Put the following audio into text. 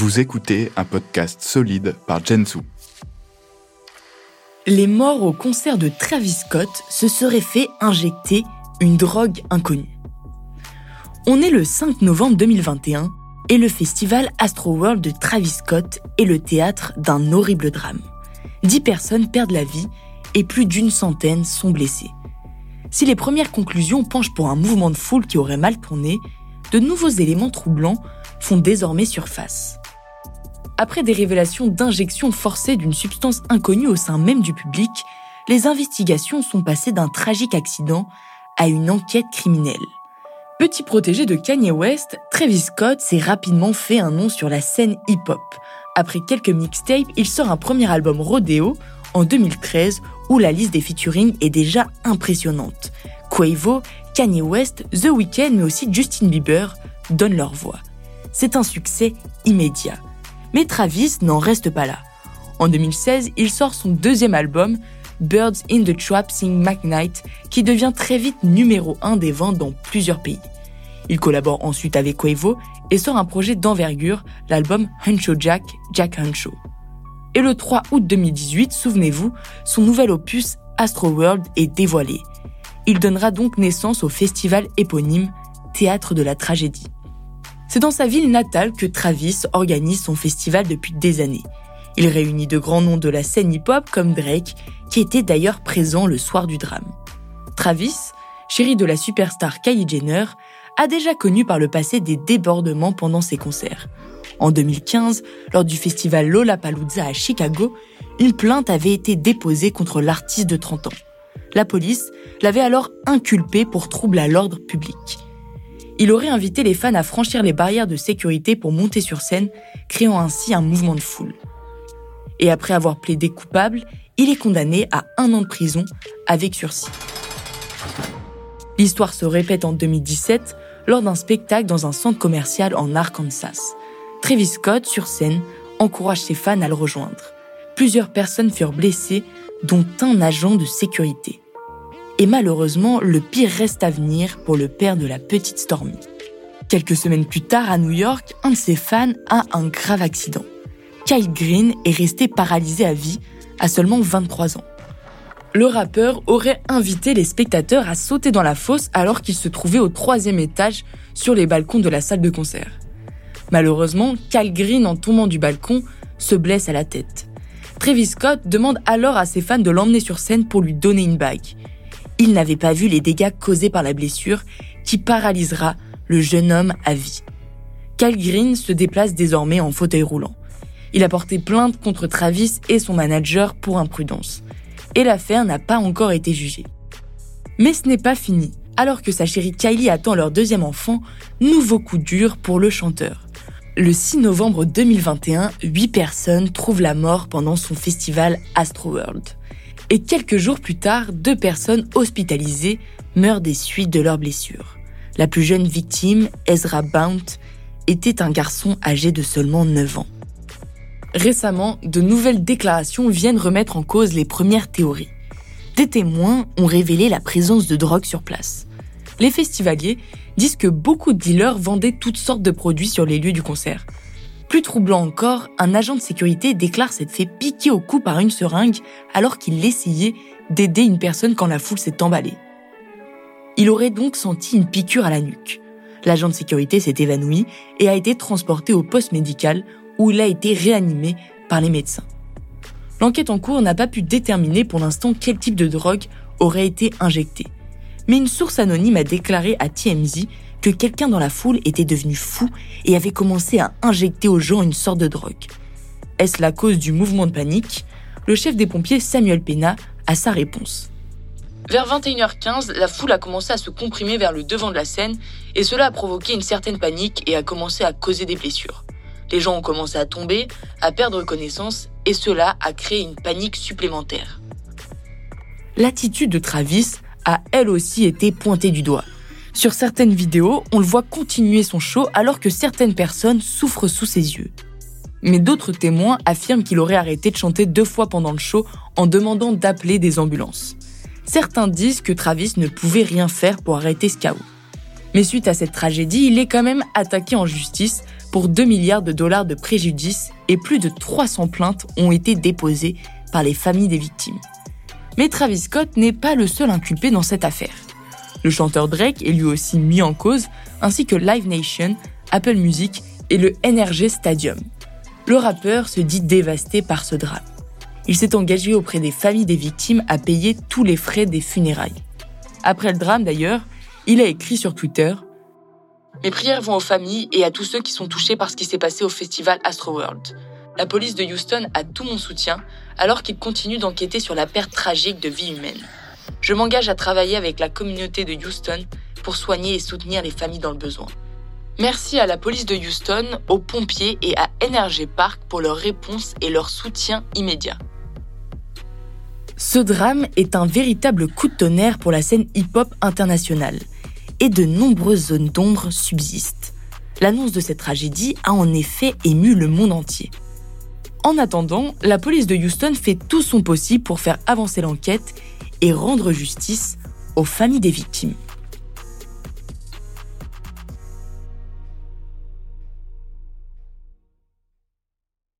Vous écoutez un podcast solide par Jensu. Les morts au concert de Travis Scott se seraient fait injecter une drogue inconnue. On est le 5 novembre 2021 et le festival Astroworld de Travis Scott est le théâtre d'un horrible drame. Dix personnes perdent la vie et plus d'une centaine sont blessées. Si les premières conclusions penchent pour un mouvement de foule qui aurait mal tourné, de nouveaux éléments troublants font désormais surface. Après des révélations d'injection forcée d'une substance inconnue au sein même du public, les investigations sont passées d'un tragique accident à une enquête criminelle. Petit protégé de Kanye West, Travis Scott s'est rapidement fait un nom sur la scène hip-hop. Après quelques mixtapes, il sort un premier album Rodeo en 2013 où la liste des featuring est déjà impressionnante. Quavo, Kanye West, The Weeknd mais aussi Justin Bieber donnent leur voix. C'est un succès immédiat. Mais Travis n'en reste pas là. En 2016, il sort son deuxième album, Birds in the Trap Sing McKnight, qui devient très vite numéro 1 des ventes dans plusieurs pays. Il collabore ensuite avec Quavo et sort un projet d'envergure, l'album Huncho Jack, Jack Huncho. Et le 3 août 2018, souvenez-vous, son nouvel opus Astro World est dévoilé. Il donnera donc naissance au festival éponyme Théâtre de la tragédie. C'est dans sa ville natale que Travis organise son festival depuis des années. Il réunit de grands noms de la scène hip-hop comme Drake, qui était d'ailleurs présent le soir du drame. Travis, chéri de la superstar Kylie Jenner, a déjà connu par le passé des débordements pendant ses concerts. En 2015, lors du festival Lollapalooza à Chicago, une plainte avait été déposée contre l'artiste de 30 ans. La police l'avait alors inculpé pour trouble à l'ordre public. Il aurait invité les fans à franchir les barrières de sécurité pour monter sur scène, créant ainsi un mouvement de foule. Et après avoir plaidé coupable, il est condamné à un an de prison avec sursis. L'histoire se répète en 2017 lors d'un spectacle dans un centre commercial en Arkansas. Travis Scott, sur scène, encourage ses fans à le rejoindre. Plusieurs personnes furent blessées, dont un agent de sécurité. Et malheureusement, le pire reste à venir pour le père de la petite Stormy. Quelques semaines plus tard, à New York, un de ses fans a un grave accident. Kyle Green est resté paralysé à vie à seulement 23 ans. Le rappeur aurait invité les spectateurs à sauter dans la fosse alors qu'il se trouvait au troisième étage sur les balcons de la salle de concert. Malheureusement, Kyle Green, en tombant du balcon, se blesse à la tête. Travis Scott demande alors à ses fans de l'emmener sur scène pour lui donner une bague il n'avait pas vu les dégâts causés par la blessure qui paralysera le jeune homme à vie. Cal Green se déplace désormais en fauteuil roulant. Il a porté plainte contre Travis et son manager pour imprudence. Et l'affaire n'a pas encore été jugée. Mais ce n'est pas fini. Alors que sa chérie Kylie attend leur deuxième enfant, nouveau coup dur pour le chanteur. Le 6 novembre 2021, 8 personnes trouvent la mort pendant son festival Astroworld et quelques jours plus tard, deux personnes hospitalisées meurent des suites de leurs blessures. La plus jeune victime, Ezra Bount, était un garçon âgé de seulement 9 ans. Récemment, de nouvelles déclarations viennent remettre en cause les premières théories. Des témoins ont révélé la présence de drogue sur place. Les festivaliers disent que beaucoup de dealers vendaient toutes sortes de produits sur les lieux du concert, plus troublant encore, un agent de sécurité déclare s'être fait piquer au cou par une seringue alors qu'il essayait d'aider une personne quand la foule s'est emballée. Il aurait donc senti une piqûre à la nuque. L'agent de sécurité s'est évanoui et a été transporté au poste médical où il a été réanimé par les médecins. L'enquête en cours n'a pas pu déterminer pour l'instant quel type de drogue aurait été injecté. Mais une source anonyme a déclaré à TMZ que quelqu'un dans la foule était devenu fou et avait commencé à injecter aux gens une sorte de drogue. Est-ce la cause du mouvement de panique? Le chef des pompiers Samuel Pena a sa réponse. Vers 21h15, la foule a commencé à se comprimer vers le devant de la scène et cela a provoqué une certaine panique et a commencé à causer des blessures. Les gens ont commencé à tomber, à perdre connaissance et cela a créé une panique supplémentaire. L'attitude de Travis elle aussi été pointée du doigt. Sur certaines vidéos, on le voit continuer son show alors que certaines personnes souffrent sous ses yeux. Mais d'autres témoins affirment qu'il aurait arrêté de chanter deux fois pendant le show en demandant d'appeler des ambulances. Certains disent que Travis ne pouvait rien faire pour arrêter ce chaos. Mais suite à cette tragédie, il est quand même attaqué en justice pour 2 milliards de dollars de préjudice et plus de 300 plaintes ont été déposées par les familles des victimes. Mais Travis Scott n'est pas le seul inculpé dans cette affaire. Le chanteur Drake est lui aussi mis en cause, ainsi que Live Nation, Apple Music et le NRG Stadium. Le rappeur se dit dévasté par ce drame. Il s'est engagé auprès des familles des victimes à payer tous les frais des funérailles. Après le drame d'ailleurs, il a écrit sur Twitter Mes prières vont aux familles et à tous ceux qui sont touchés par ce qui s'est passé au festival Astroworld. La police de Houston a tout mon soutien alors qu'il continue d'enquêter sur la perte tragique de vies humaines. Je m'engage à travailler avec la communauté de Houston pour soigner et soutenir les familles dans le besoin. Merci à la police de Houston, aux pompiers et à NRG Park pour leur réponse et leur soutien immédiat. Ce drame est un véritable coup de tonnerre pour la scène hip-hop internationale, et de nombreuses zones d'ombre subsistent. L'annonce de cette tragédie a en effet ému le monde entier. En attendant, la police de Houston fait tout son possible pour faire avancer l'enquête et rendre justice aux familles des victimes.